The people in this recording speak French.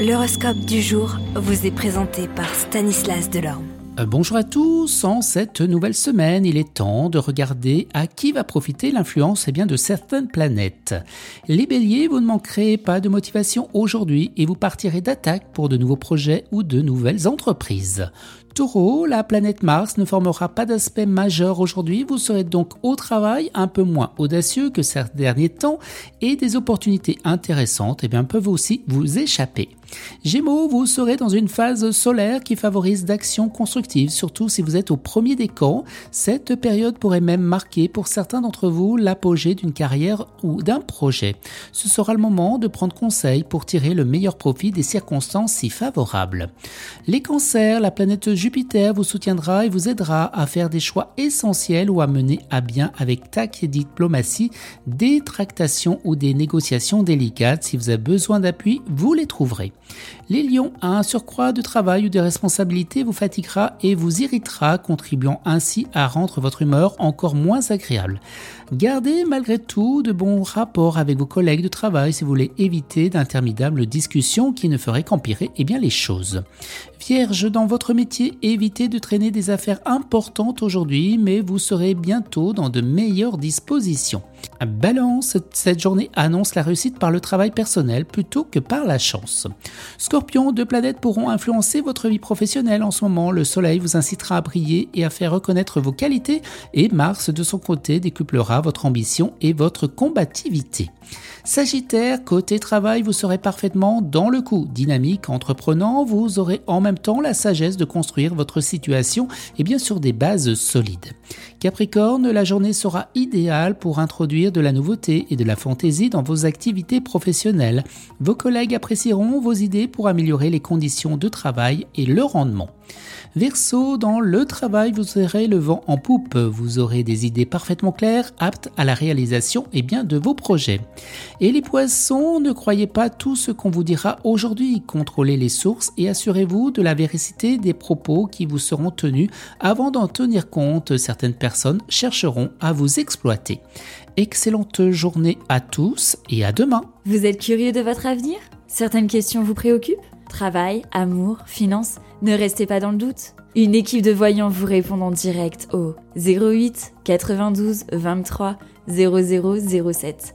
L'horoscope du jour vous est présenté par Stanislas Delorme. Euh, bonjour à tous, en cette nouvelle semaine, il est temps de regarder à qui va profiter l'influence eh de certaines planètes. Les béliers, vous ne manquerez pas de motivation aujourd'hui et vous partirez d'attaque pour de nouveaux projets ou de nouvelles entreprises. Taureau, la planète Mars ne formera pas d'aspect majeur aujourd'hui, vous serez donc au travail un peu moins audacieux que ces derniers temps et des opportunités intéressantes eh peuvent aussi vous échapper. Gémeaux, vous serez dans une phase solaire qui favorise d'actions constructives, surtout si vous êtes au premier des camps. Cette période pourrait même marquer pour certains d'entre vous l'apogée d'une carrière ou d'un projet. Ce sera le moment de prendre conseil pour tirer le meilleur profit des circonstances si favorables. Les cancers, la planète Jupiter vous soutiendra et vous aidera à faire des choix essentiels ou à mener à bien avec tact et diplomatie des tractations ou des négociations délicates. Si vous avez besoin d'appui, vous les trouverez. Les lions, un surcroît de travail ou de responsabilité vous fatiguera et vous irritera, contribuant ainsi à rendre votre humeur encore moins agréable. Gardez malgré tout de bons rapports avec vos collègues de travail si vous voulez éviter d'interminables discussions qui ne feraient qu'empirer eh les choses. Vierge, dans votre métier, évitez de traîner des affaires importantes aujourd'hui, mais vous serez bientôt dans de meilleures dispositions. Balance, cette journée annonce la réussite par le travail personnel plutôt que par la chance. Scorpion, deux planètes pourront influencer votre vie professionnelle en ce moment. Le Soleil vous incitera à briller et à faire reconnaître vos qualités et Mars, de son côté, décuplera votre ambition et votre combativité. Sagittaire, côté travail, vous serez parfaitement dans le coup. Dynamique, entreprenant, vous aurez en même temps la sagesse de construire votre situation et bien sur des bases solides. Capricorne, la journée sera idéale pour introduire de la nouveauté et de la fantaisie dans vos activités professionnelles. Vos collègues apprécieront vos idées pour améliorer les conditions de travail et le rendement. Verseau, dans le travail, vous aurez le vent en poupe. Vous aurez des idées parfaitement claires, aptes à la réalisation et bien de vos projets. Et les poissons, ne croyez pas tout ce qu'on vous dira aujourd'hui. Contrôlez les sources et assurez-vous de la véracité des propos qui vous seront tenus. Avant d'en tenir compte, certaines personnes chercheront à vous exploiter. Excellente journée à tous et à demain. Vous êtes curieux de votre avenir? Certaines questions vous préoccupent? Travail, amour, finances Ne restez pas dans le doute. Une équipe de voyants vous répond en direct au 08 92 23 0007.